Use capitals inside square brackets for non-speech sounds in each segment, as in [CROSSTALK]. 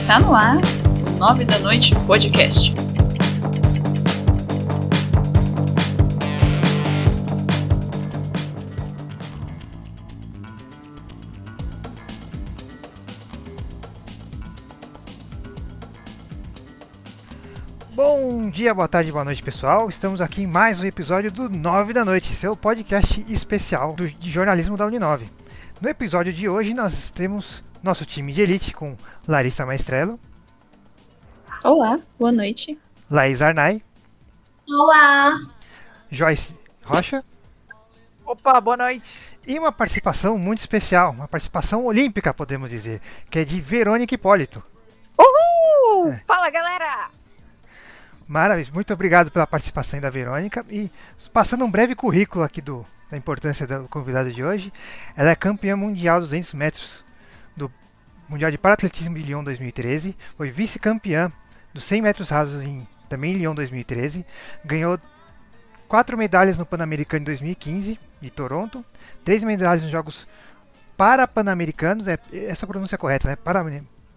Está no ar o 9 da noite podcast. Bom dia, boa tarde, boa noite, pessoal. Estamos aqui em mais um episódio do 9 da noite, seu podcast especial do, de jornalismo da Uninove. No episódio de hoje, nós temos nosso time de elite com Larissa Maestrello, Olá, boa noite. Laís Arnai, Olá! Joyce Rocha Opa, boa noite. e uma participação muito especial, uma participação olímpica, podemos dizer, que é de Verônica Hipólito. Uh, Fala galera! Maravilha, muito obrigado pela participação da Verônica e passando um breve currículo aqui do, da importância do convidado de hoje. Ela é campeã mundial dos 200 metros do Mundial de Paratletismo de Lyon 2013, foi vice-campeã dos 100 metros rasos em também em Lyon 2013, ganhou quatro medalhas no Pan-Americano em 2015 de Toronto, três medalhas nos Jogos Parapan-Americanos, é essa pronúncia é correta, né? Para,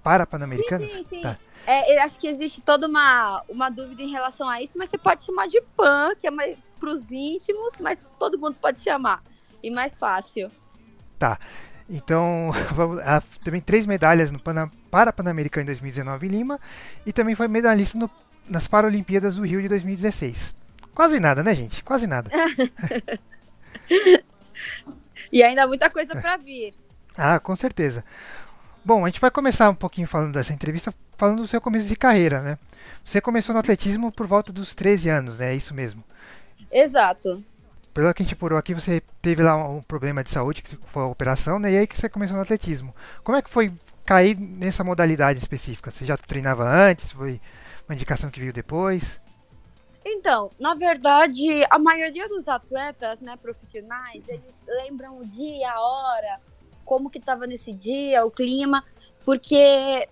para Pan-Americanos? Sim, sim, sim. Tá. É, acho que existe toda uma, uma dúvida em relação a isso, mas você pode chamar de PAN, que é mais pros íntimos, mas todo mundo pode chamar. E mais fácil. Então, [LAUGHS] ela também três medalhas no Pana, para Pan-Americano em 2019 em Lima e também foi medalhista no- nas Paralimpíadas do Rio de 2016. Quase nada, né, gente? Quase nada. [LAUGHS] E ainda muita coisa pra vir. [LAUGHS] Ah, com certeza. Bom, a gente vai começar um pouquinho falando dessa entrevista, falando do seu começo de carreira, né? Você começou no atletismo por volta dos 13 anos, né? É isso mesmo. Exato. Pelo que a gente apurou aqui, você teve lá um problema de saúde, que foi a operação, né? E aí que você começou no atletismo. Como é que foi cair nessa modalidade específica? Você já treinava antes? Foi uma indicação que veio depois? Então, na verdade, a maioria dos atletas, né, profissionais, eles lembram o dia, a hora, como que tava nesse dia, o clima, porque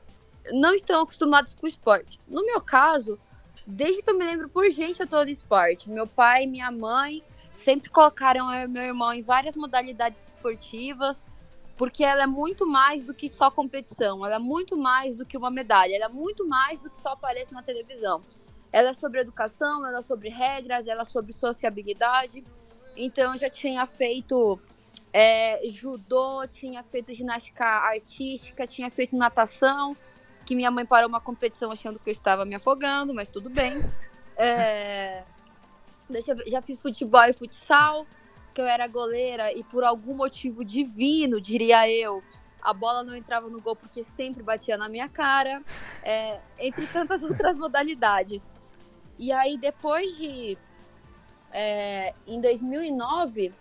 não estão acostumados com o esporte. No meu caso, desde que eu me lembro por gente, eu tô no esporte. Meu pai minha mãe sempre colocaram eu e meu irmão em várias modalidades esportivas, porque ela é muito mais do que só competição, ela é muito mais do que uma medalha, ela é muito mais do que só aparece na televisão. Ela é sobre educação, ela é sobre regras, ela é sobre sociabilidade. Então eu já tinha feito é, judô, tinha feito ginástica artística, tinha feito natação, que minha mãe parou uma competição achando que eu estava me afogando, mas tudo bem. É, deixa já fiz futebol e futsal, que eu era goleira e por algum motivo divino, diria eu, a bola não entrava no gol porque sempre batia na minha cara, é, entre tantas [LAUGHS] outras modalidades. E aí, depois de. é, em 2009,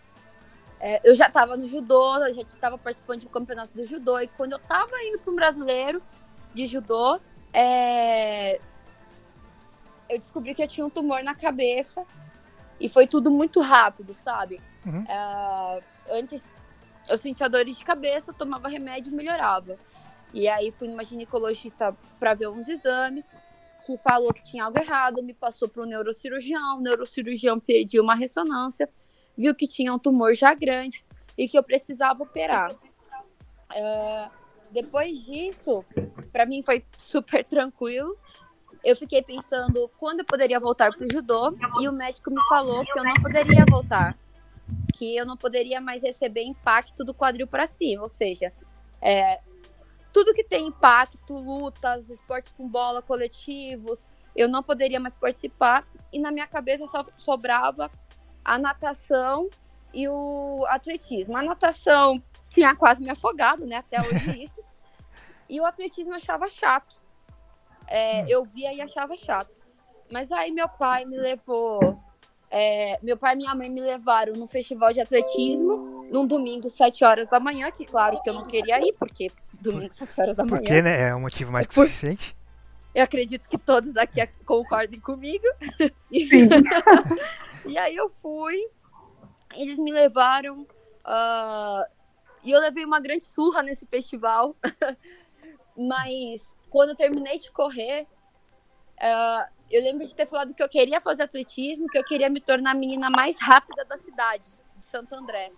é, eu já estava no judô, eu já estava participando um campeonato do judô. E quando eu estava indo para um brasileiro de judô, é, eu descobri que eu tinha um tumor na cabeça. E foi tudo muito rápido, sabe? Uhum. É, antes eu sentia dores de cabeça, tomava remédio e melhorava. E aí fui numa ginecologista para ver uns exames, que falou que tinha algo errado, me passou para um neurocirurgião, o neurocirurgião pediu uma ressonância, viu que tinha um tumor já grande e que eu precisava operar. É, depois disso, para mim foi super tranquilo. Eu fiquei pensando quando eu poderia voltar para o judô e o médico me falou que eu não poderia voltar, que eu não poderia mais receber impacto do quadril para cima, ou seja, é, tudo que tem impacto, lutas, esporte com bola, coletivos, eu não poderia mais participar. E na minha cabeça só sobrava a natação e o atletismo. A natação tinha quase me afogado, né? Até hoje isso. [LAUGHS] E o atletismo eu achava chato. É, eu via e achava chato. Mas aí meu pai me levou. é, meu pai e minha mãe me levaram num festival de atletismo, num domingo, 7 horas da manhã, que claro que eu não queria ir, porque domingo, 7 horas da manhã. Porque, né? É um motivo mais que Por- suficiente. Eu acredito que todos aqui concordem comigo. [LAUGHS] E, [LAUGHS] e aí eu fui, eles me levaram, ah, e eu levei uma grande surra nesse festival. [LAUGHS] Mas quando eu terminei de correr, ah, eu lembro de ter falado que eu queria fazer atletismo, que eu queria me tornar a menina mais rápida da cidade, de Santo André.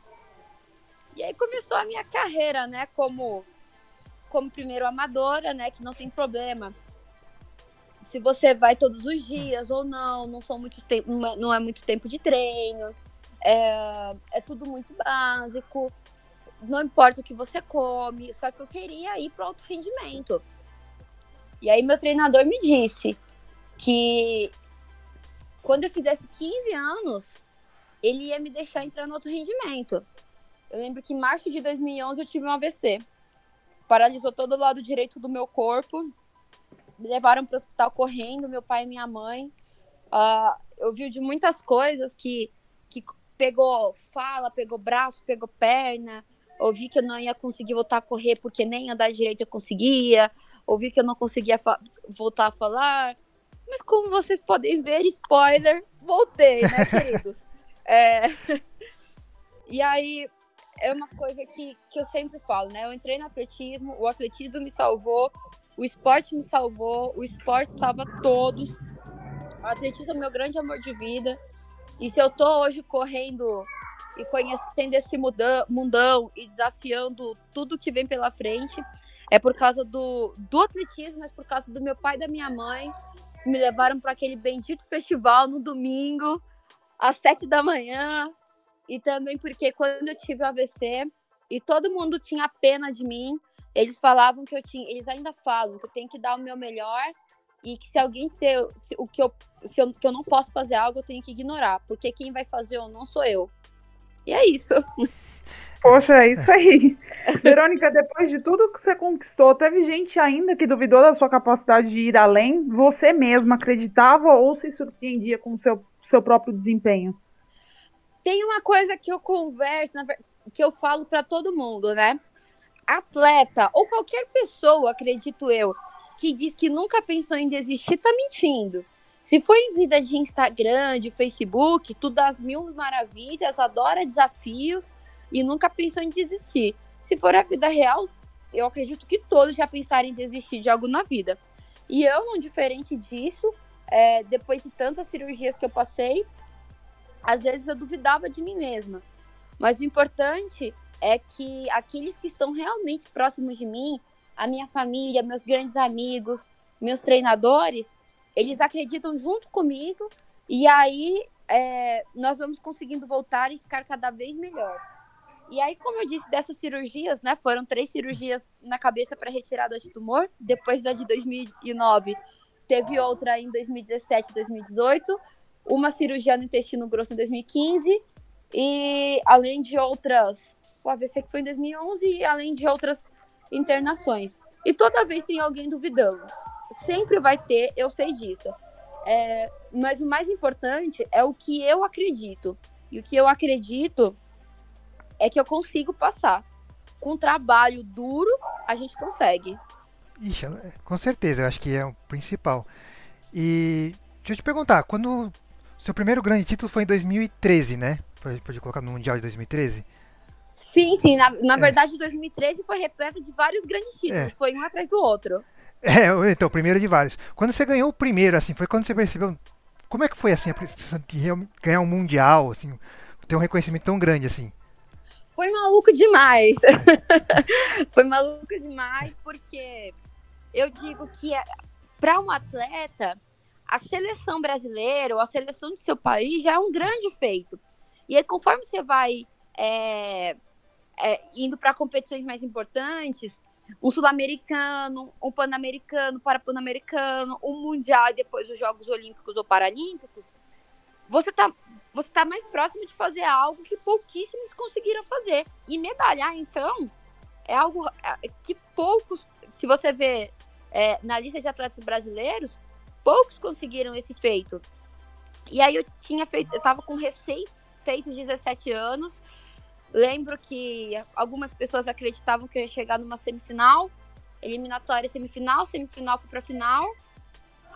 E aí começou a minha carreira, né, como como primeiro amadora, né? Que não tem problema. Se você vai todos os dias ou não, não são muitos tempo, não é muito tempo de treino. É, é tudo muito básico. Não importa o que você come, só que eu queria ir para alto rendimento. E aí meu treinador me disse que quando eu fizesse 15 anos, ele ia me deixar entrar no alto rendimento. Eu lembro que em março de 2011 eu tive um AVC. Paralisou todo o lado direito do meu corpo. Me levaram para o hospital correndo, meu pai e minha mãe. Uh, eu vi de muitas coisas que, que pegou fala, pegou braço, pegou perna. Ouvi que eu não ia conseguir voltar a correr porque nem andar direito eu conseguia. Ouvi que eu não conseguia voltar a falar. Mas como vocês podem ver, spoiler, voltei, né, [LAUGHS] queridos? É... E aí, é uma coisa que, que eu sempre falo, né? Eu entrei no atletismo, o atletismo me salvou, o esporte me salvou, o esporte salva todos. O atletismo é meu grande amor de vida. E se eu tô hoje correndo e conhecendo esse mundão e desafiando tudo que vem pela frente, é por causa do, do atletismo, mas por causa do meu pai e da minha mãe, me levaram para aquele bendito festival no domingo, às sete da manhã, e também porque quando eu tive o AVC e todo mundo tinha pena de mim, eles falavam que eu tinha, eles ainda falam que eu tenho que dar o meu melhor e que se alguém disser se, o que eu, se eu, que eu não posso fazer algo, eu tenho que ignorar, porque quem vai fazer ou não sou eu. E é isso. Poxa, é isso aí. Verônica, depois de tudo que você conquistou, teve gente ainda que duvidou da sua capacidade de ir além? Você mesma acreditava ou se surpreendia com o seu, seu próprio desempenho? Tem uma coisa que eu converso, que eu falo para todo mundo, né? Atleta ou qualquer pessoa, acredito eu, que diz que nunca pensou em desistir, tá mentindo. Se for em vida de Instagram, de Facebook, tudo das mil maravilhas, adora desafios e nunca pensou em desistir. Se for a vida real, eu acredito que todos já pensaram em desistir de algo na vida. E eu, não diferente disso, é, depois de tantas cirurgias que eu passei, às vezes eu duvidava de mim mesma. Mas o importante é que aqueles que estão realmente próximos de mim, a minha família, meus grandes amigos, meus treinadores, eles acreditam junto comigo e aí é, nós vamos conseguindo voltar e ficar cada vez melhor. E aí, como eu disse, dessas cirurgias, né, foram três cirurgias na cabeça para retirada de tumor, depois da de 2009, teve outra em 2017 e 2018, uma cirurgia no intestino grosso em 2015 e além de outras, o AVC que foi em 2011 e além de outras internações. E toda vez tem alguém duvidando. Sempre vai ter, eu sei disso. É, mas o mais importante é o que eu acredito. E o que eu acredito é que eu consigo passar. Com trabalho duro, a gente consegue. Ixi, com certeza, eu acho que é o principal. E deixa eu te perguntar, quando seu primeiro grande título foi em 2013, né? Pode colocar no Mundial de 2013? Sim, sim. Na, na é. verdade, 2013 foi repleta de vários grandes títulos. É. Foi um atrás do outro. É, [LAUGHS] então, o primeiro de vários. Quando você ganhou o primeiro, assim, foi quando você percebeu. Como é que foi, assim, a de ganhar um Mundial, assim, ter um reconhecimento tão grande, assim? Foi maluco demais. [LAUGHS] foi maluco demais, porque eu digo que é, para um atleta a seleção brasileira ou a seleção do seu país já é um grande feito. E aí, conforme você vai é, é, indo para competições mais importantes, um sul-americano, um pan-americano, para pan-americano, um mundial e depois os Jogos Olímpicos ou Paralímpicos, você está você tá mais próximo de fazer algo que pouquíssimos conseguiram fazer. E medalhar, então, é algo é, que poucos, se você vê é, na lista de atletas brasileiros, poucos conseguiram esse feito. E aí eu tinha feito, eu tava com recém feitos 17 anos. Lembro que algumas pessoas acreditavam que eu ia chegar numa semifinal, eliminatória semifinal, semifinal fui pra final.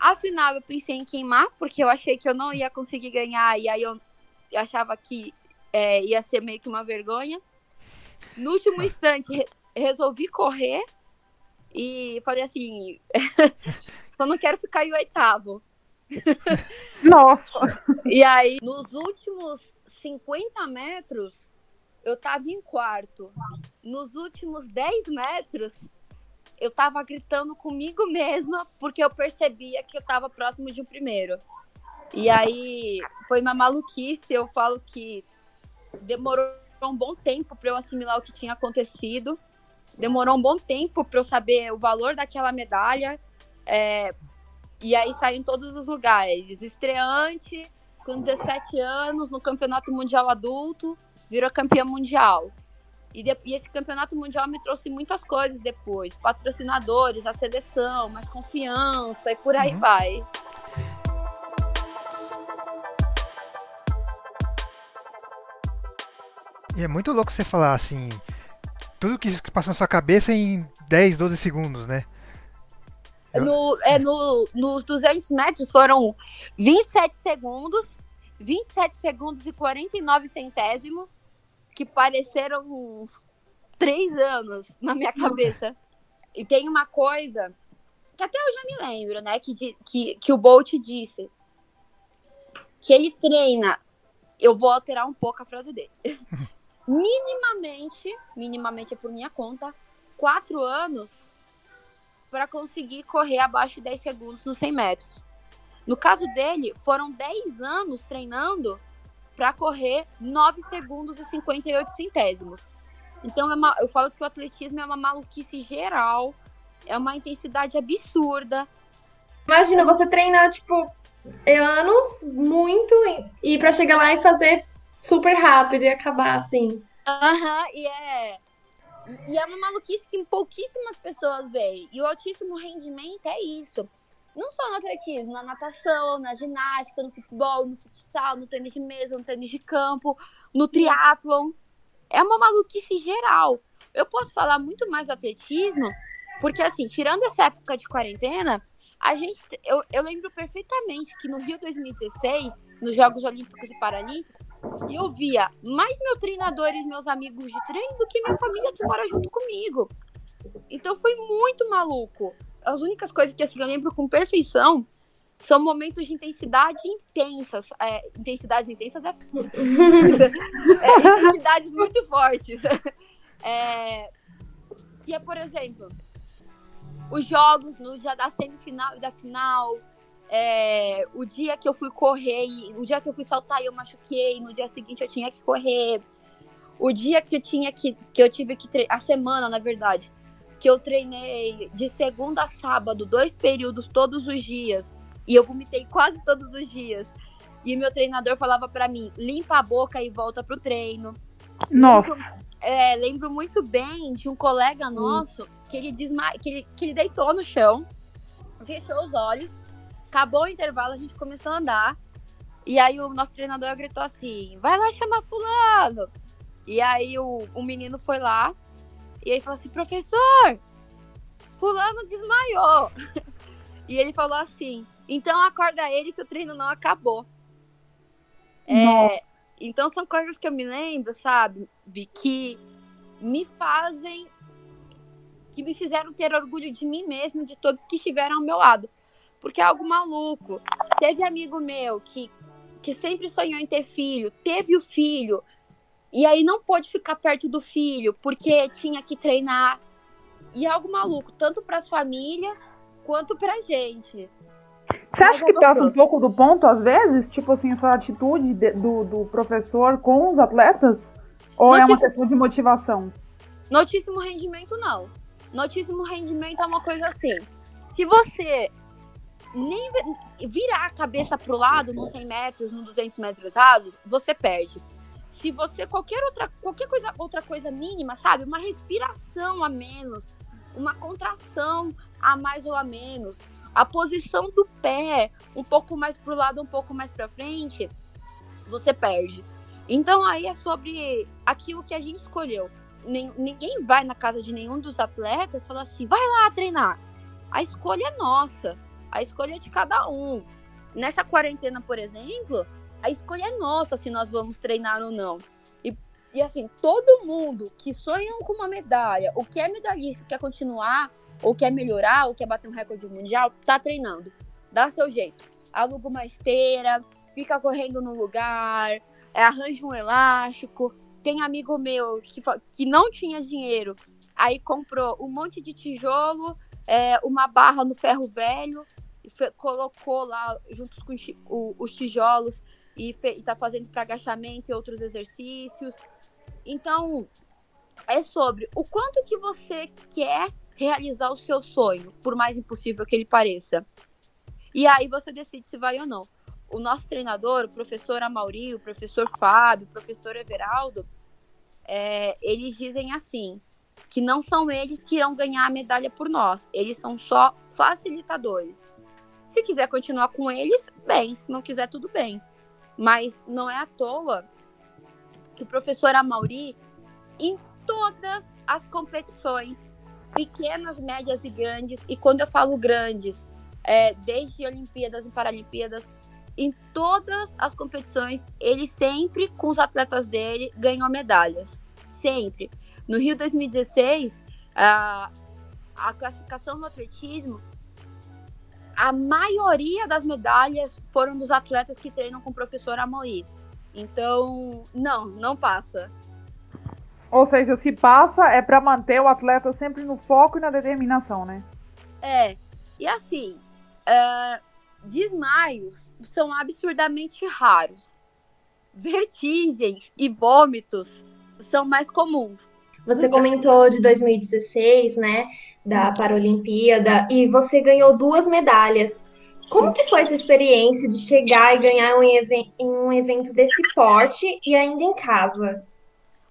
A final eu pensei em queimar, porque eu achei que eu não ia conseguir ganhar, e aí eu achava que é, ia ser meio que uma vergonha. No último [LAUGHS] instante, re resolvi correr e falei assim: [LAUGHS] Só não quero ficar em oitavo. [LAUGHS] Nossa! e aí, nos últimos 50 metros, eu tava em quarto. Nos últimos 10 metros, eu tava gritando comigo [LAUGHS] mesma porque eu percebia que eu tava próximo de um primeiro. E aí foi uma maluquice, eu falo que demorou um bom tempo para eu assimilar o que tinha acontecido. Demorou um bom tempo para eu saber o valor daquela medalha. É, e aí saiu em todos os lugares. Estreante, com 17 anos, no Campeonato Mundial Adulto, virou campeã mundial. E, de, e, esse campeonato mundial me trouxe muitas coisas depois. Patrocinadores, a seleção, mais confiança e por aí uhum. vai. E é muito louco você falar assim, tudo que passou na sua cabeça em 10, 12 segundos, né? No, é, no, nos 200 metros foram 27 segundos, 27 segundos e 49 centésimos, que pareceram três anos na minha cabeça. E tem uma coisa que até eu já me lembro, né? Que, que, que o Bolt disse. Que ele treina. Eu vou alterar um pouco a frase dele. [LAUGHS] minimamente, minimamente é por minha conta, quatro anos para conseguir correr abaixo de 10 segundos nos 100 metros. No caso dele, foram 10 anos treinando para correr 9 segundos e 58 centésimos. Então, é uma, eu falo que o atletismo é uma maluquice geral, é uma intensidade absurda. Imagina você treinar, tipo, anos muito e para chegar lá e fazer super rápido e acabar assim. Aham, uhum, e é. E é uma maluquice que pouquíssimas pessoas veem. E o altíssimo rendimento é isso. Não só no atletismo, na natação, na ginástica, no futebol, no futsal, no tênis de mesa, no tênis de campo, no triatlon. É uma maluquice geral. Eu posso falar muito mais do atletismo, porque assim, tirando essa época de quarentena, a gente. Eu, eu lembro perfeitamente que no Rio 2016, nos Jogos Olímpicos e Paralímpicos, eu via mais meu treinador e meus amigos de treino do que minha família que mora junto comigo. Então foi muito maluco. As únicas coisas que assim, eu lembro com perfeição são momentos de intensidade intensas. É, intensidades intensas é... [LAUGHS] é, intensidades muito fortes. É, que é, por exemplo, os jogos no dia da semifinal e da final, é, o dia que eu fui correr, o dia que eu fui saltar e eu machuquei, no dia seguinte eu tinha que correr. O dia que eu tinha que, que eu tive que a semana, na verdade, que eu treinei de segunda a sábado, dois períodos todos os dias, e eu vomitei quase todos os dias. E meu treinador falava para mim: limpa a boca e volta pro treino. Nossa. Lembro, é, lembro muito bem de um colega nosso hum. que ele desma que ele, que ele deitou no chão, fechou os olhos Acabou o intervalo, a gente começou a andar. E aí o nosso treinador gritou assim: vai lá chamar fulano. E aí o, o menino foi lá e aí falou assim: professor, fulano desmaiou. [LAUGHS] e ele falou assim: então acorda ele que o treino não acabou. É, então são coisas que eu me lembro, sabe, que me fazem, que me fizeram ter orgulho de mim mesmo, de todos que estiveram ao meu lado porque é algo maluco. Teve amigo meu que, que sempre sonhou em ter filho, teve o filho, e aí não pôde ficar perto do filho, porque tinha que treinar. E é algo maluco, tanto para as famílias quanto para a gente. Você acha é que passa um pouco do ponto, às vezes? Tipo assim, essa atitude de, do, do professor com os atletas? Ou Notíssimo... é uma questão de motivação? Notíssimo rendimento, não. Notíssimo rendimento é uma coisa assim. Se você nem virar a cabeça pro lado nos 100 metros, nos 200 metros rasos, você perde. Se você qualquer outra qualquer coisa outra coisa mínima, sabe, uma respiração a menos, uma contração a mais ou a menos, a posição do pé um pouco mais pro lado, um pouco mais para frente, você perde. Então aí é sobre aquilo que a gente escolheu. Ninguém vai na casa de nenhum dos atletas e fala assim, vai lá treinar. A escolha é nossa. A escolha é de cada um. Nessa quarentena, por exemplo, a escolha é nossa se nós vamos treinar ou não. E, e assim, todo mundo que sonha com uma medalha, ou quer medalhista, quer continuar, ou quer melhorar, ou quer bater um recorde mundial, tá treinando. Dá seu jeito. Aluga uma esteira, fica correndo no lugar, é, arranja um elástico. Tem amigo meu que, que não tinha dinheiro Aí comprou um monte de tijolo, é, uma barra no ferro velho, colocou lá juntos com os tijolos e está fazendo para agachamento e outros exercícios. Então, é sobre o quanto que você quer realizar o seu sonho, por mais impossível que ele pareça. E aí você decide se vai ou não. O nosso treinador, o professor Amauri, o professor Fábio, o professor Everaldo, é, eles dizem assim, que não são eles que irão ganhar a medalha por nós, eles são só facilitadores. Se quiser continuar com eles, bem, se não quiser, tudo bem. Mas não é à toa que o professor Amauri, em todas as competições, pequenas, médias e grandes, e quando eu falo grandes, é, desde Olimpíadas e Paralimpíadas, em todas as competições, ele sempre, com os atletas dele, ganhou medalhas. Sempre. No Rio 2016, a, a classificação no atletismo, a maioria das medalhas foram dos atletas que treinam com o professor Amoí. Então, não, não passa. Ou seja, se passa é para manter o atleta sempre no foco e na determinação, né? É. E assim, uh, desmaios são absurdamente raros. Vertigens e vômitos são mais comuns. Você comentou de 2016, né, da Paralimpíada, e você ganhou duas medalhas. Como que foi essa experiência de chegar e ganhar um em um evento desse porte e ainda em casa?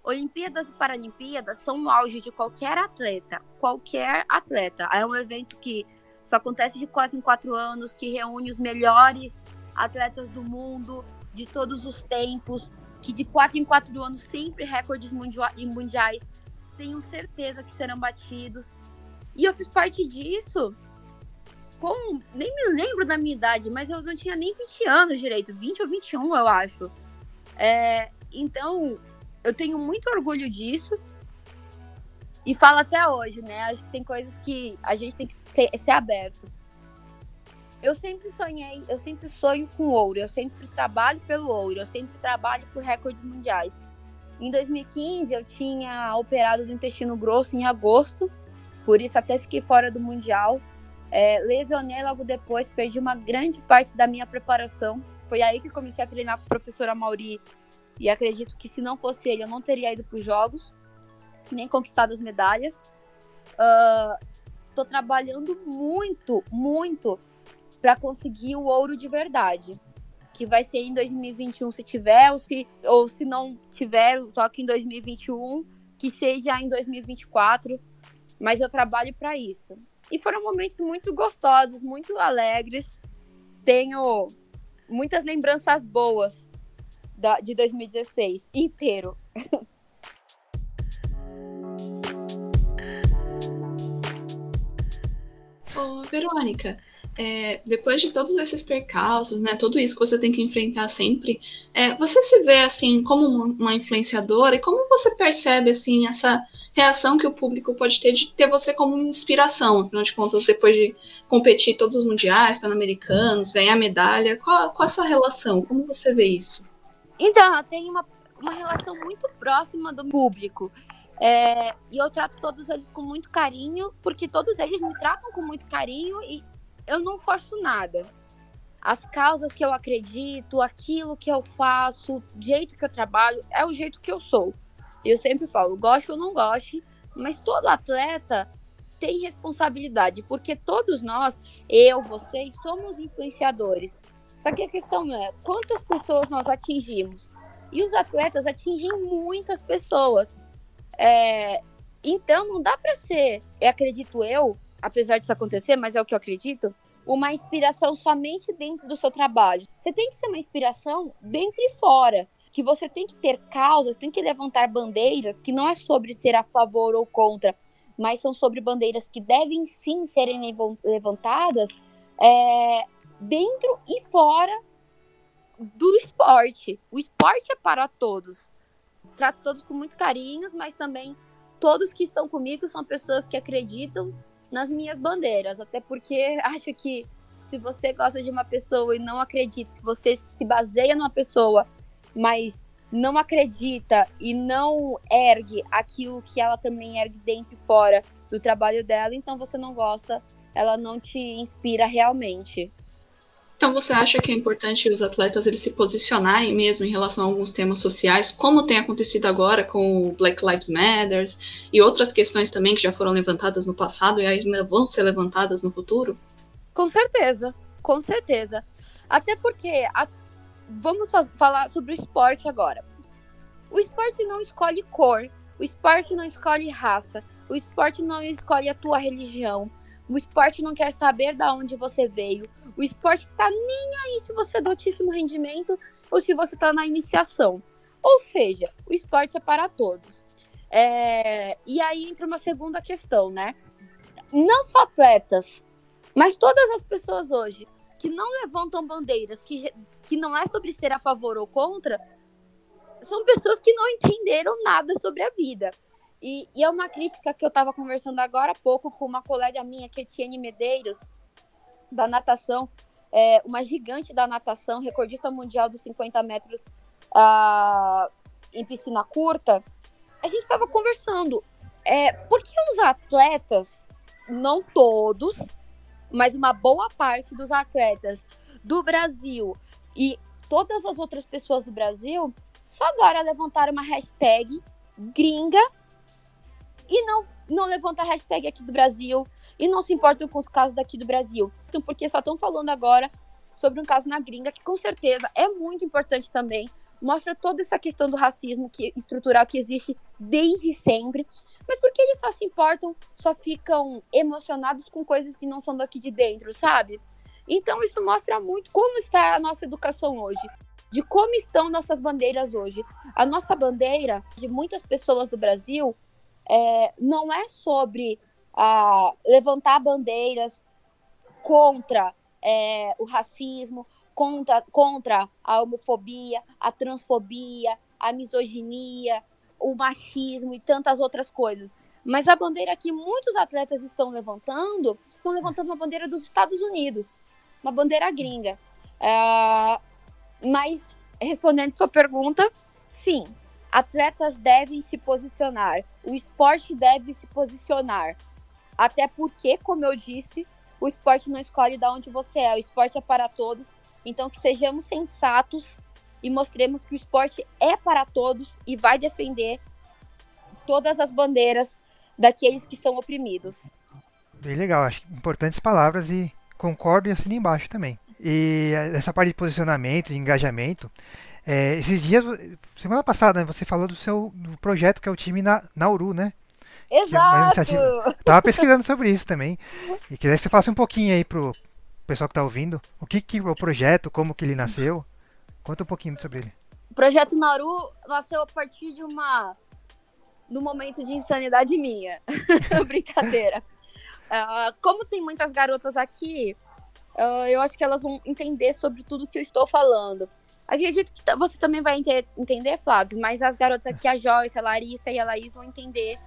Olimpíadas e Paralimpíadas são o auge de qualquer atleta, qualquer atleta. É um evento que só acontece de quatro em quatro anos, que reúne os melhores atletas do mundo, de todos os tempos, que de quatro em quatro anos sempre recordes mundiais tenho certeza que serão batidos. E eu fiz parte disso com. Nem me lembro da minha idade, mas eu não tinha nem 20 anos direito, 20 ou 21, eu acho. É, então, eu tenho muito orgulho disso. E falo até hoje, né? Acho que tem coisas que a gente tem que ser, ser aberto. Eu sempre sonhei, eu sempre sonho com ouro, eu sempre trabalho pelo ouro, eu sempre trabalho por recordes mundiais. Em 2015, eu tinha operado do intestino grosso em agosto, por isso até fiquei fora do Mundial. É, lesionei logo depois, perdi uma grande parte da minha preparação. Foi aí que comecei a treinar com o professor Amauri. E acredito que se não fosse ele, eu não teria ido para os Jogos, nem conquistado as medalhas. Estou uh, trabalhando muito, muito para conseguir o ouro de verdade que vai ser em 2021 se tiver, ou se, ou se não tiver, o toque em 2021, que seja em 2024. Mas eu trabalho para isso. E foram momentos muito gostosos, muito alegres. Tenho muitas lembranças boas da, de 2016 inteiro. Ô, Verônica, é, depois de todos esses percalços, né, tudo isso que você tem que enfrentar sempre, é, você se vê assim como uma influenciadora e como você percebe assim essa reação que o público pode ter de ter você como inspiração, afinal de contas, depois de competir todos os mundiais, pan-americanos, ganhar medalha, qual, qual a sua relação? Como você vê isso? Então, eu tenho uma, uma relação muito próxima do público. É, e eu trato todos eles com muito carinho, porque todos eles me tratam com muito carinho e eu não forço nada. As causas que eu acredito, aquilo que eu faço, o jeito que eu trabalho, é o jeito que eu sou. Eu sempre falo, goste ou não goste, mas todo atleta tem responsabilidade, porque todos nós, eu, vocês, somos influenciadores. Só que a questão é quantas pessoas nós atingimos. E os atletas atingem muitas pessoas. É, então não dá para ser, eu acredito eu, apesar disso acontecer, mas é o que eu acredito, uma inspiração somente dentro do seu trabalho. Você tem que ser uma inspiração dentro e fora. Que você tem que ter causas, tem que levantar bandeiras que não é sobre ser a favor ou contra, mas são sobre bandeiras que devem sim serem levantadas é, dentro e fora do esporte. O esporte é para todos. Trato todos com muito carinho, mas também todos que estão comigo são pessoas que acreditam nas minhas bandeiras, até porque [LAUGHS] acho que se você gosta de uma pessoa e não acredita, se você se baseia numa pessoa, mas não acredita e não ergue aquilo que ela também ergue dentro e fora do trabalho dela, então você não gosta, ela não te inspira realmente. Então você acha que é importante os atletas eles se posicionarem mesmo em relação a alguns temas sociais, como tem acontecido agora com o Black Lives Matter e outras questões também que já foram levantadas no passado e ainda vão ser levantadas no futuro? Com certeza, com certeza. Até porque a... vamos falar sobre o esporte agora. O esporte não escolhe cor, o esporte não escolhe raça, o esporte não escolhe a tua religião, o esporte não quer saber da onde você veio. O esporte tá nem aí se você é do altíssimo rendimento ou se você tá na iniciação. Ou seja, o esporte é para todos. É... E aí entra uma segunda questão, né? Não só atletas, mas todas as pessoas hoje que não levantam bandeiras, que, que não é sobre ser a favor ou contra, são pessoas que não entenderam nada sobre a vida. E, e, é uma crítica que eu estava conversando agora há pouco com uma colega minha, que é Medeiros, da natação, é, uma gigante da natação, recordista mundial dos 50 metros em piscina curta. A gente estava conversando. É, por que os atletas, não todos, mas uma boa parte dos atletas do Brasil e todas as outras pessoas do Brasil só agora levantaram uma hashtag gringa e não não levanta a hashtag aqui do Brasil e não se importam com os casos daqui do Brasil. Então, porque só estão falando agora sobre um caso na gringa, que com certeza é muito importante também. Mostra toda essa questão do racismo que, estrutural que existe desde sempre. Mas porque eles só se importam, só ficam emocionados com coisas que não são daqui de dentro, sabe? Então isso mostra muito como está a nossa educação hoje, de como estão nossas bandeiras hoje. A nossa bandeira de muitas pessoas do Brasil é, não é sobre ah, levantar bandeiras contra é, o racismo, contra, contra a homofobia, a transfobia, a misoginia, o machismo e tantas outras coisas. Mas a bandeira que muitos atletas estão levantando, estão levantando uma bandeira dos Estados Unidos, uma bandeira gringa. É, mas, respondendo sua pergunta, sim, atletas devem se posicionar, o esporte deve se posicionar. Até porque, como eu disse, o esporte não escolhe de onde você é, o esporte é para todos. Então, que sejamos sensatos e mostremos que o esporte é para todos e vai defender todas as bandeiras daqueles que são oprimidos. Bem legal, acho importantes palavras e concordo e assino embaixo também. E essa parte de posicionamento, de engajamento, é, esses dias, semana passada, né, você falou do seu do projeto que é o time na Nauru, né? É Exato! É Tava pesquisando sobre isso também. [LAUGHS] E queria que você falasse um pouquinho aí pro pessoal que tá ouvindo. O que, que é o projeto, como que ele nasceu. Conta um pouquinho sobre ele. O projeto Nauru nasceu a partir de uma. do momento de insanidade minha. [LAUGHS] Brincadeira. Uh, como tem muitas garotas aqui, uh, eu acho que elas vão entender sobre tudo que eu estou falando. Acredito que você também vai entender, Flávio, mas as garotas aqui, a Joyce, a Larissa e a Laís, vão entender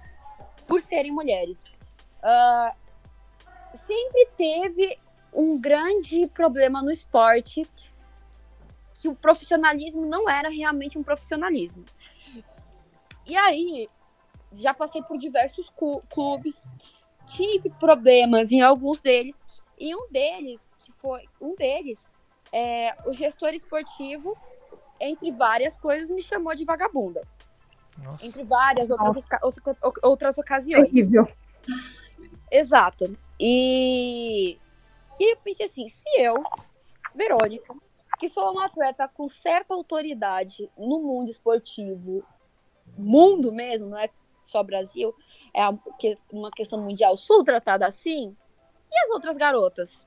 por serem mulheres. Uh, sempre teve um grande problema no esporte que o profissionalismo não era realmente um profissionalismo. E aí, já passei por diversos clubes, tive problemas em alguns deles, e um deles, que foi um deles, é, o gestor esportivo, entre várias coisas, me chamou de vagabunda. Nossa. Entre várias outras, outras ocasiões. Terrível. Exato. E, e eu pensei assim, se eu, Verônica, que sou uma atleta com certa autoridade no mundo esportivo, mundo mesmo, não é só Brasil, é uma questão mundial, sou tratada assim, e as outras garotas?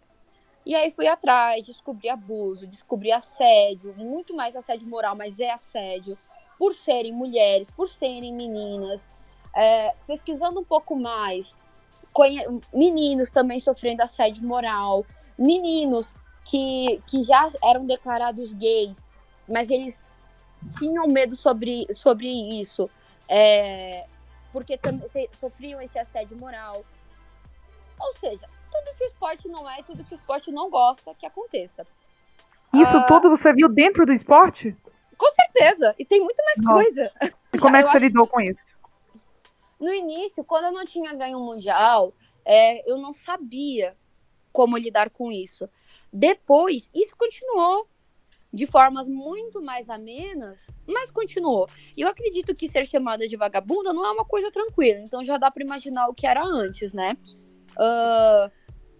E aí fui atrás, descobri abuso, descobri assédio, muito mais assédio moral, mas é assédio, por serem mulheres, por serem meninas. É, pesquisando um pouco mais, meninos também sofrendo assédio moral, meninos que, que já eram declarados gays, mas eles tinham medo sobre, sobre isso, é, porque também sofriam esse assédio moral. Ou seja, tudo que o esporte não é, tudo que o esporte não gosta que aconteça. Isso ah, tudo você viu dentro do esporte? Com certeza. E tem muito mais Nossa. coisa. E como [LAUGHS] é que você acho- lidou com isso? No início, quando eu não tinha ganho um mundial, é, eu não sabia como lidar com isso. Depois, isso continuou de formas muito mais amenas, mas continuou. E eu acredito que ser chamada de vagabunda não é uma coisa tranquila, então já dá pra imaginar o que era antes, né? Ah,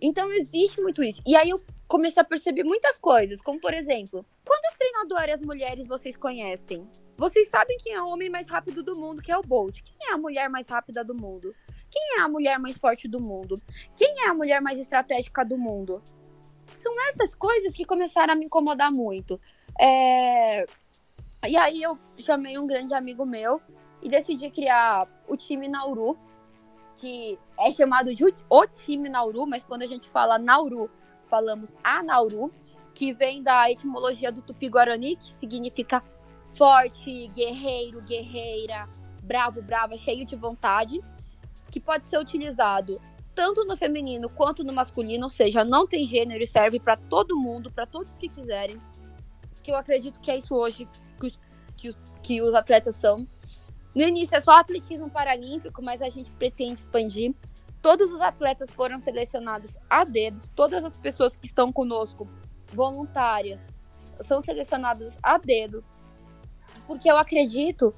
então existe muito isso. E aí eu comecei a perceber muitas coisas, como por exemplo, quantas treinadoras mulheres vocês conhecem? Vocês sabem quem é o homem mais rápido do mundo, que é o Bolt. Quem é a mulher mais rápida do mundo? Quem é a mulher mais forte do mundo? Quem é a mulher mais estratégica do mundo? São essas coisas que começaram a me incomodar muito. É, E aí eu chamei um grande amigo meu e decidi criar o time Nauru, que é chamado de o time Nauru, mas quando a gente fala Nauru, falamos a Nauru, que vem da etimologia do Tupi-Guarani, que significa forte, guerreiro, guerreira, bravo, brava, cheio de vontade, que pode ser utilizado tanto no feminino quanto no masculino, ou seja, não tem gênero e serve para todo mundo, para todos que quiserem. Que eu acredito que é isso hoje que os, que os, que os atletas são. No início é só atletismo paralímpico, mas a gente pretende expandir. Todos os atletas foram selecionados a dedos, todas as pessoas que estão conosco, voluntárias, são selecionadas a dedo. Porque eu acredito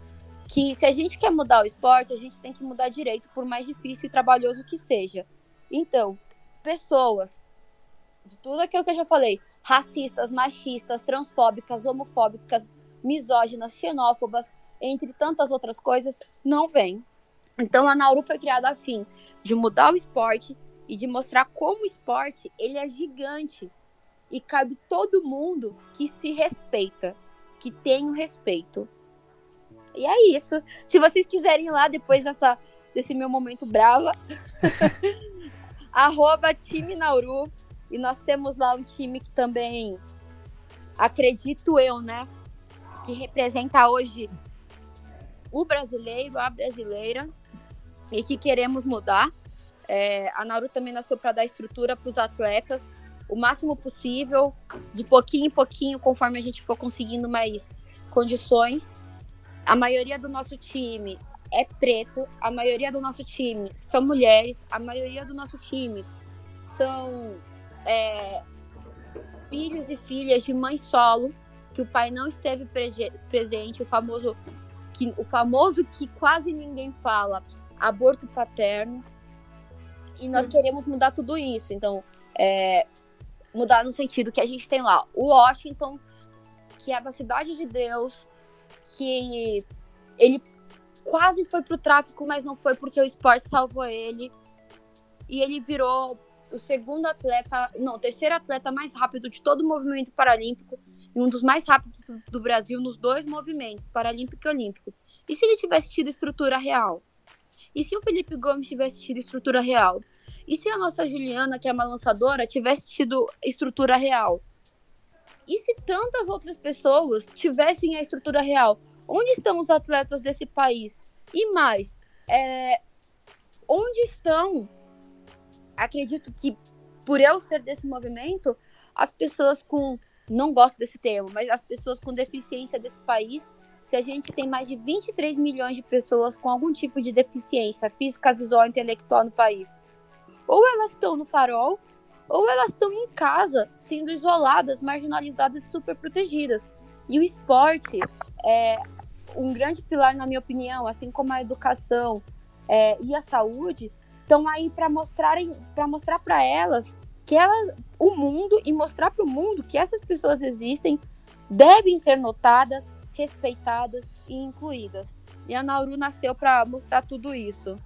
que se a gente quer mudar o esporte, a gente tem que mudar direito, por mais difícil e trabalhoso que seja. Então, pessoas de tudo aquilo que eu já falei, racistas, machistas, transfóbicas, homofóbicas, misóginas, xenófobas, entre tantas outras coisas, não vêm. Então a Nauru foi criada a fim de mudar o esporte e de mostrar como o esporte ele é gigante e cabe todo mundo que se respeita, que tem o respeito. E é isso. Se vocês quiserem ir lá depois dessa, desse meu momento brava, [LAUGHS] arroba time Nauru. E nós temos lá um time que também, acredito eu, né? Que representa hoje o brasileiro, a brasileira, e que queremos mudar. É, a Nauru também nasceu para dar estrutura para os atletas, o máximo possível, de pouquinho em pouquinho, conforme a gente for conseguindo mais condições. A maioria do nosso time é preto, a maioria do nosso time são mulheres, a maioria do nosso time são é, filhos e filhas de mãe solo, que o pai não esteve presente, o famoso que, o famoso que quase ninguém fala, aborto paterno. E nós queremos mudar tudo isso. Então, é, mudar no sentido que a gente tem lá o Washington, que é da Cidade de Deus, que ele quase foi pro tráfico, mas não foi porque o esporte salvou ele. E ele virou o segundo atleta, não, o terceiro atleta mais rápido de todo o movimento paralímpico e um dos mais rápidos do, Brasil nos dois movimentos, paralímpico e olímpico. E se ele tivesse tido estrutura real? E se o Felipe Gomes tivesse tido estrutura real? E se a nossa Juliana, que é uma lançadora, tivesse tido estrutura real? E se tantas outras pessoas tivessem a estrutura real? Onde estão os atletas desse país? E mais, é, onde estão? Acredito que por eu ser desse movimento, as pessoas com não gosto desse termo, mas as pessoas com deficiência desse país, se a gente tem mais de 23 milhões de pessoas com algum tipo de deficiência física, visual, intelectual no país, ou elas estão no farol, ou elas estão em casa, sendo isoladas, marginalizadas e super protegidas. E o esporte é um grande pilar, na minha opinião, assim como a educação é, e a saúde, estão aí para mostrarem, para mostrar para elas que elas, o mundo e mostrar para o mundo que essas pessoas existem, devem ser notadas, respeitadas e incluídas. E a Nauru nasceu para mostrar tudo isso.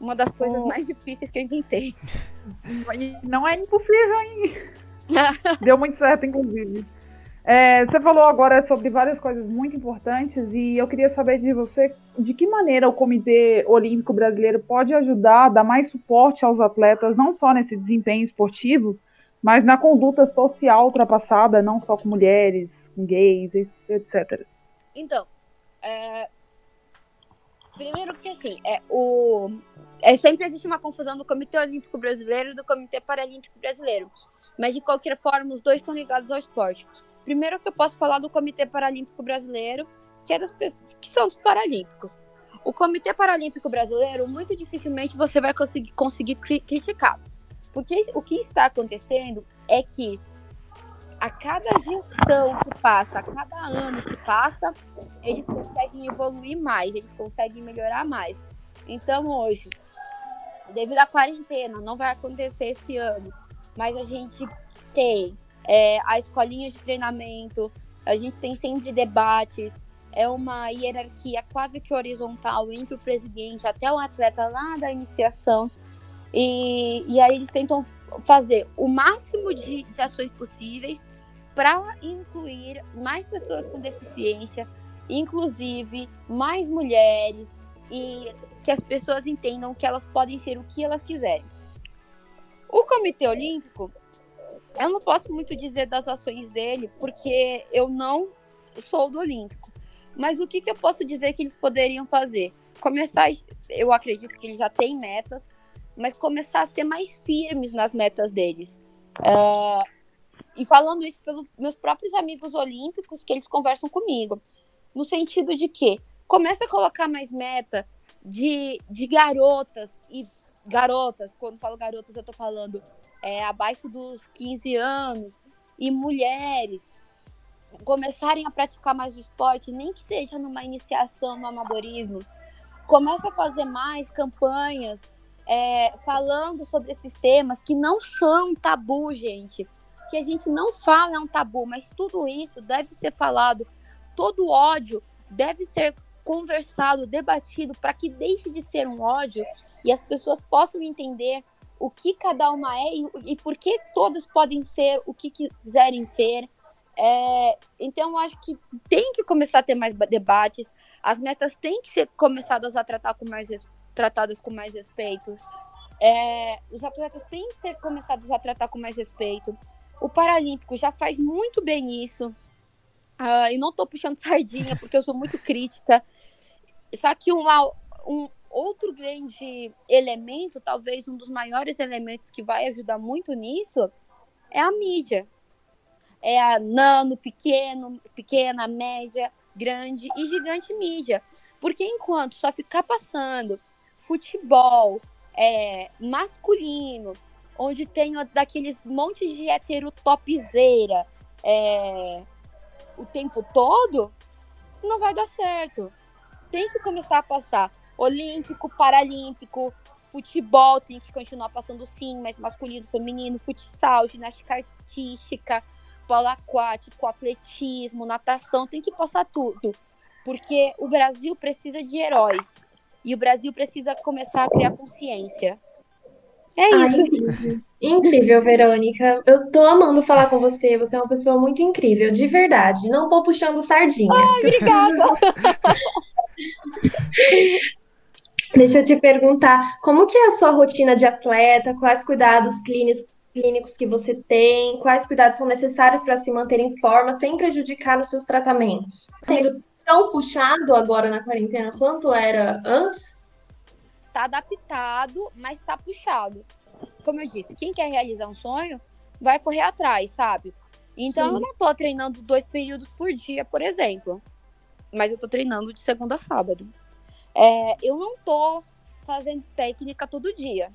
Uma das coisas Oh. mais difíceis que eu inventei. [LAUGHS] Não é impossível, hein? [LAUGHS] Deu muito certo, inclusive. É, você falou agora sobre várias coisas muito importantes e eu queria saber de você de que maneira o Comitê Olímpico Brasileiro pode ajudar, dar mais suporte aos atletas, não só nesse desempenho esportivo, mas na conduta social ultrapassada, não só com mulheres, com gays, etc. Então, é, primeiro que assim, é, o, é, sempre existe uma confusão do Comitê Olímpico Brasileiro e do Comitê Paralímpico Brasileiro. Mas de qualquer forma, os dois estão ligados ao esporte. Primeiro que eu posso falar do Comitê Paralímpico Brasileiro, que, é das, que são dos Paralímpicos. O Comitê Paralímpico Brasileiro, muito dificilmente você vai conseguir, conseguir criticar. Porque o que está acontecendo é que a cada gestão que passa, a cada ano que passa, eles conseguem evoluir mais, eles conseguem melhorar mais. Então, hoje, devido à quarentena, não vai acontecer esse ano, mas a gente tem é, a escolinha de treinamento, a gente tem sempre debates, é uma hierarquia quase que horizontal entre o presidente até o atleta lá da iniciação. E, e aí eles tentam fazer o máximo de, de ações possíveis para incluir mais pessoas com deficiência, inclusive mais mulheres, e que as pessoas entendam que elas podem ser o que elas quiserem. O Comitê Olímpico, eu não posso muito dizer das ações dele, porque eu não sou do Olímpico. Mas o que, que eu posso dizer que eles poderiam fazer? Começar, eu acredito que eles já têm metas, mas começar a ser mais firmes nas metas deles. Uh, e falando isso pelos meus próprios amigos olímpicos, que eles conversam comigo. No sentido de que começa a colocar mais meta de, de garotas e garotas, quando falo garotas, eu tô falando é, abaixo dos 15 anos, e mulheres começarem a praticar mais o esporte, nem que seja numa iniciação no amadorismo. Começa a fazer mais campanhas é, falando sobre esses temas que não são tabu, gente. Que a gente não fala é um tabu, mas tudo isso deve ser falado. Todo ódio deve ser conversado, debatido, para que deixe de ser um ódio e as pessoas possam entender o que cada uma é e, e por que todas podem ser o que quiserem ser. É, então, eu acho que tem que começar a ter mais debates, as metas têm que ser começadas a tratar com mais, tratadas com mais respeito, é, os atletas têm que ser começados a tratar com mais respeito. O Paralímpico já faz muito bem isso. Uh, e não estou puxando [LAUGHS] sardinha, porque eu sou muito crítica. Só que uma, um outro grande elemento, talvez um dos maiores elementos que vai ajudar muito nisso, é a mídia é a nano, pequeno, pequena, média, grande e gigante mídia. Porque enquanto só ficar passando futebol é, masculino, onde tem daqueles montes de hétero topzeira é, o tempo todo, não vai dar certo. Tem que começar a passar olímpico, paralímpico, futebol tem que continuar passando sim, mas masculino, feminino, futsal, ginástica artística, polo aquático, atletismo, natação, tem que passar tudo. Porque o Brasil precisa de heróis. E o Brasil precisa começar a criar consciência. É isso. incrível. incrível, Verônica. Eu tô amando falar com você. Você é uma pessoa muito incrível, de verdade. Não tô puxando sardinha. Ai, obrigada. [LAUGHS] Deixa eu te perguntar, como que é a sua rotina de atleta? Quais cuidados clínicos clínicos que você tem, quais cuidados são necessários para se manter em forma sem prejudicar nos seus tratamentos. Sendo tão puxado agora na quarentena quanto era antes? Tá adaptado, mas tá puxado. Como eu disse, quem quer realizar um sonho vai correr atrás, sabe? Então Sim. eu não tô treinando dois períodos por dia, por exemplo. Mas eu tô treinando de segunda a sábado. É, eu não tô fazendo técnica todo dia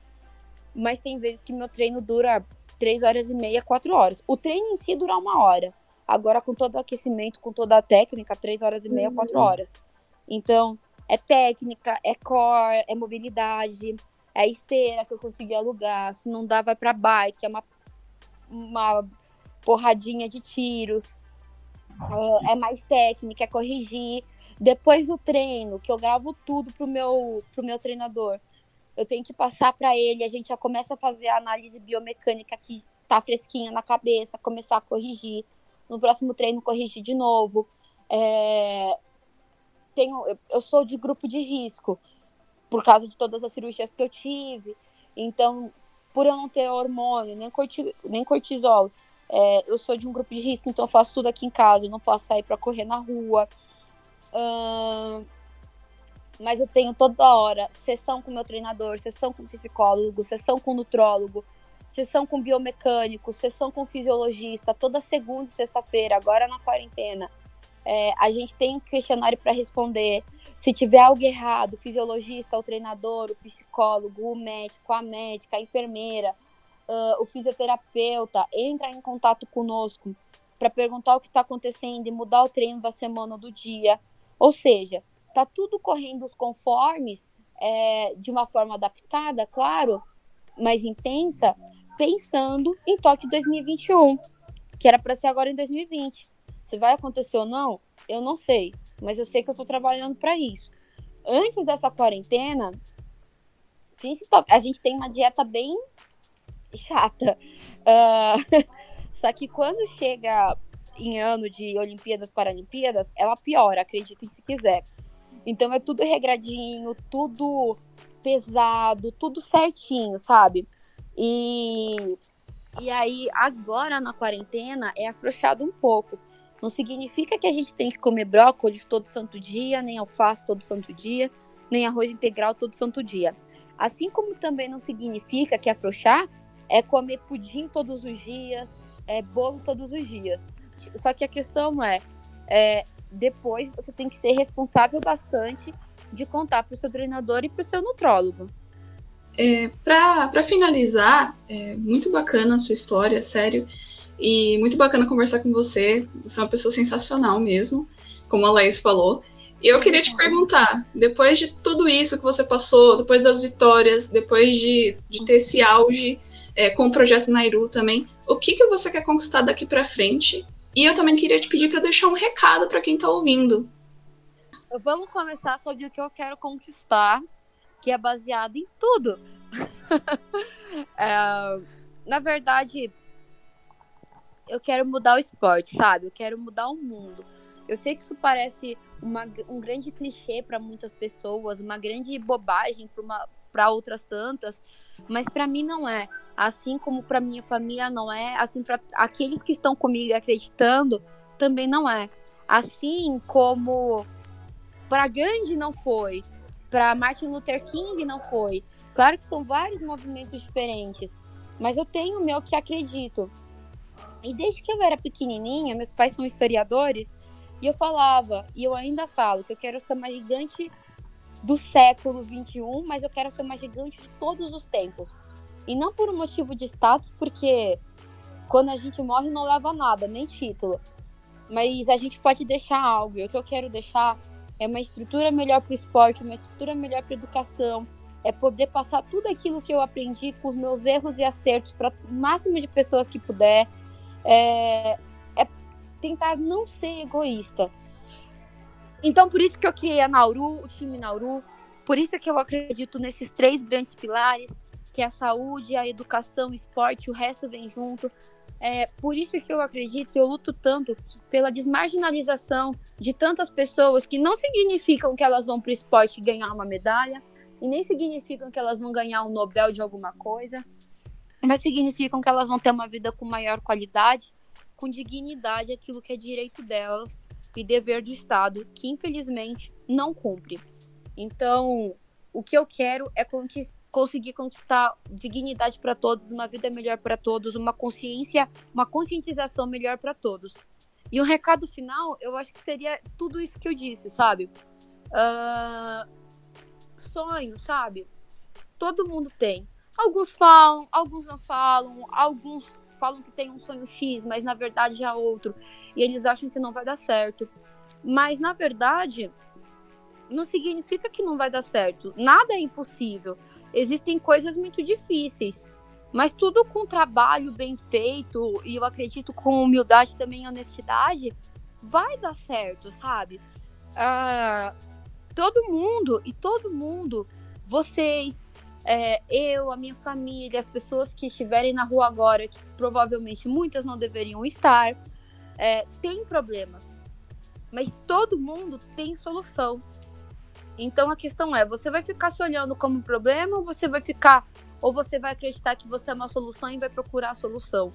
mas tem vezes que meu treino dura três horas e meia, quatro horas. O treino em si dura uma hora. Agora, com todo o aquecimento, com toda a técnica, três horas e meia, quatro uhum. horas. Então, é técnica, é core, é mobilidade, é esteira que eu consegui alugar. Se não dá, vai para bike, é uma, uma porradinha de tiros. É, é mais técnica, é corrigir. Depois do treino, que eu gravo tudo pro meu, pro meu treinador eu tenho que passar para ele, a gente já começa a fazer a análise biomecânica que tá fresquinha na cabeça, começar a corrigir. No próximo treino, corrigir de novo. É... Tenho, eu sou de grupo de risco, por causa de todas as cirurgias que eu tive. Então, por eu não ter hormônio, nem, corti, nem cortisol, é, eu sou de um grupo de risco, então eu faço tudo aqui em casa, eu não posso sair para correr na rua. Mas eu tenho toda hora sessão com meu treinador, sessão com psicólogo, sessão com nutrólogo, sessão com biomecânico, sessão com fisiologista, toda segunda e sexta-feira, agora na quarentena. É, a gente tem um questionário para responder. Se tiver algo errado, o fisiologista, o treinador, o psicólogo, o médico, a médica, a enfermeira, uh, o fisioterapeuta entra em contato conosco para perguntar o que está acontecendo e mudar o treino da semana ou do dia. Ou seja, tá tudo correndo os conformes é, de uma forma adaptada, claro, mais intensa, pensando em Tóquio 2021, que era para ser agora em 2020. Se vai acontecer ou não, eu não sei, mas eu sei que eu estou trabalhando para isso. Antes dessa quarentena, a gente tem uma dieta bem chata. Uh, [LAUGHS] só que quando chega em ano de Olimpíadas, Paralimpíadas, ela piora, acreditem se quiser. Então é tudo regradinho, tudo pesado, tudo certinho, sabe? E, e aí, agora na quarentena, é afrouxado um pouco. Não significa que a gente tem que comer brócolis todo santo dia, nem alface todo santo dia, nem arroz integral todo santo dia. Assim como também não significa que afrouxar é comer pudim todos os dias, é bolo todos os dias. Só que a questão é, é depois você tem que ser responsável bastante de contar para o seu treinador e para o seu nutrólogo. É, para finalizar, é muito bacana a sua história, sério. E muito bacana conversar com você. Você é uma pessoa sensacional mesmo, como a Laís falou. E eu queria te perguntar, depois de tudo isso que você passou, depois das vitórias, depois de, de ter esse auge é, com o projeto Nairu também, o que, que você quer conquistar daqui para frente? E eu também queria te pedir para deixar um recado para quem está ouvindo. Vamos começar sobre o que eu quero conquistar, que é baseado em tudo. [LAUGHS] é, na verdade, eu quero mudar o esporte, sabe? Eu quero mudar o mundo. Eu sei que isso parece uma, um grande clichê para muitas pessoas, uma grande bobagem para outras tantas, mas para mim não é. Assim como para minha família não é, assim para aqueles que estão comigo acreditando também não é. Assim como para Gandhi não foi, para Martin Luther King não foi. Claro que são vários movimentos diferentes, mas eu tenho o meu que acredito. E desde que eu era pequenininha, meus pais são historiadores, e eu falava, e eu ainda falo, que eu quero ser uma gigante do século 21, mas eu quero ser uma gigante de todos os tempos. E não por um motivo de status, porque quando a gente morre não leva nada, nem título. Mas a gente pode deixar algo. E o que eu quero deixar é uma estrutura melhor para o esporte, uma estrutura melhor para educação. É poder passar tudo aquilo que eu aprendi com os meus erros e acertos para o máximo de pessoas que puder é, é tentar não ser egoísta. Então, por isso que eu criei a Nauru, o time Nauru, por isso que eu acredito nesses três grandes pilares, que é a saúde, a educação, o esporte, o resto vem junto. É por isso que eu acredito, eu luto tanto pela desmarginalização de tantas pessoas que não significam que elas vão para o esporte ganhar uma medalha, e nem significam que elas vão ganhar um Nobel de alguma coisa, mas significam que elas vão ter uma vida com maior qualidade, com dignidade, aquilo que é direito delas e dever do Estado, que infelizmente não cumpre. Então, o que eu quero é conseguir conquistar dignidade para todos, uma vida melhor para todos, uma consciência, uma conscientização melhor para todos. E um recado final, eu acho que seria tudo isso que eu disse, sabe? Uh, sonho, sabe? Todo mundo tem. Alguns falam, alguns não falam, alguns falam que tem um sonho X, mas na verdade já é outro, e eles acham que não vai dar certo. Mas na verdade, não significa que não vai dar certo. Nada é impossível. Existem coisas muito difíceis, mas tudo com trabalho bem feito e eu acredito com humildade também honestidade, vai dar certo, sabe? Uh, todo mundo e todo mundo, vocês, é, eu, a minha família, as pessoas que estiverem na rua agora, que provavelmente muitas não deveriam estar, é, tem problemas. Mas todo mundo tem solução. Então a questão é, você vai ficar se olhando como um problema ou você vai ficar ou você vai acreditar que você é uma solução e vai procurar a solução.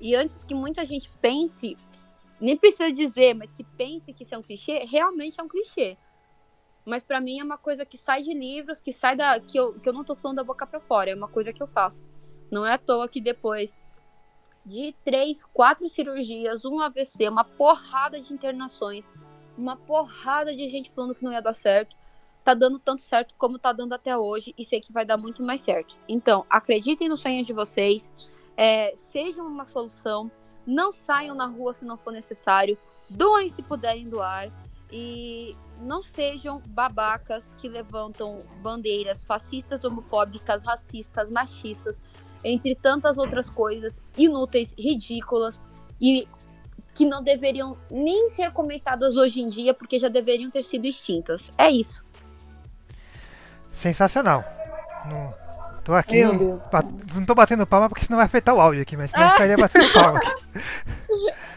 E antes que muita gente pense, nem precisa dizer, mas que pense que isso é um clichê, realmente é um clichê. Mas para mim é uma coisa que sai de livros, que sai da. Que eu, que eu não tô falando da boca para fora, é uma coisa que eu faço. Não é à toa que depois de três, quatro cirurgias, um AVC, uma porrada de internações, uma porrada de gente falando que não ia dar certo, tá dando tanto certo como tá dando até hoje e sei que vai dar muito mais certo. Então, acreditem nos sonhos de vocês, é, sejam uma solução, não saiam na rua se não for necessário, doem se puderem doar e não sejam babacas que levantam bandeiras fascistas, homofóbicas, racistas, machistas, entre tantas outras coisas inúteis, ridículas e que não deveriam nem ser comentadas hoje em dia porque já deveriam ter sido extintas. É isso. Sensacional. Não, tô aqui. Não tô batendo palma porque senão vai afetar o áudio aqui, mas senão eu estaria batendo palma aqui. [LAUGHS]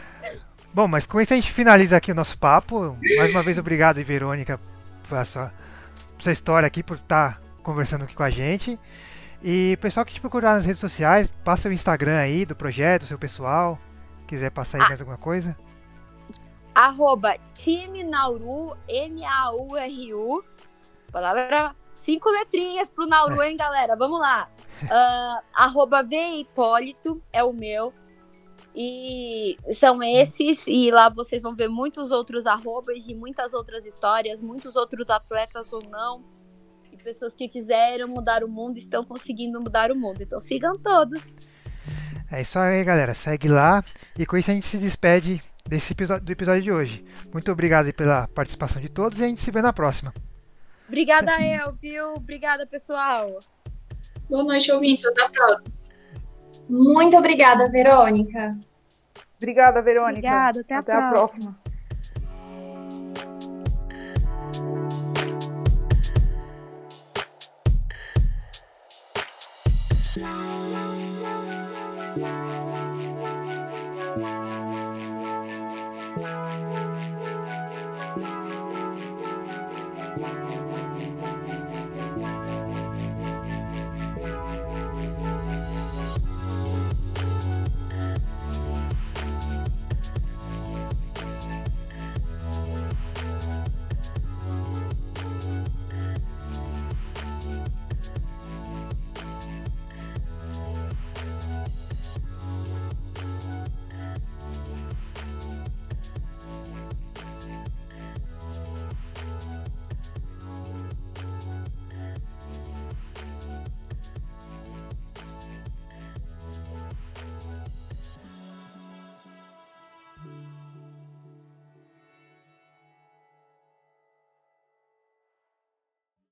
Bom, mas com isso a gente finaliza aqui o nosso papo. Mais uma vez, obrigado, Verônica, pela sua, sua história aqui, por estar tá conversando aqui com a gente. E pessoal que te procurar nas redes sociais, passa o Instagram aí do projeto, seu pessoal. Quiser passar aí ah. mais alguma coisa. Arroba time Nauru, N-A-U-R-U. Palavra cinco letrinhas pro Nauru, [LAUGHS] hein, galera? Vamos lá. Uh, arroba V Hipólito é o meu. E são esses, e lá vocês vão ver muitos outros arrobas de muitas outras histórias, muitos outros atletas ou não, e pessoas que quiseram mudar o mundo estão conseguindo mudar o mundo. Então sigam todos. É isso aí, galera. Segue lá. E com isso a gente se despede desse episódio, do episódio de hoje. Muito obrigado pela participação de todos e a gente se vê na próxima. Obrigada, El, viu? Obrigada, pessoal. Boa noite, ouvintes. Até a próxima. Muito obrigada, Verônica. Obrigada, Verônica. Obrigada, até, até a próxima. A próxima.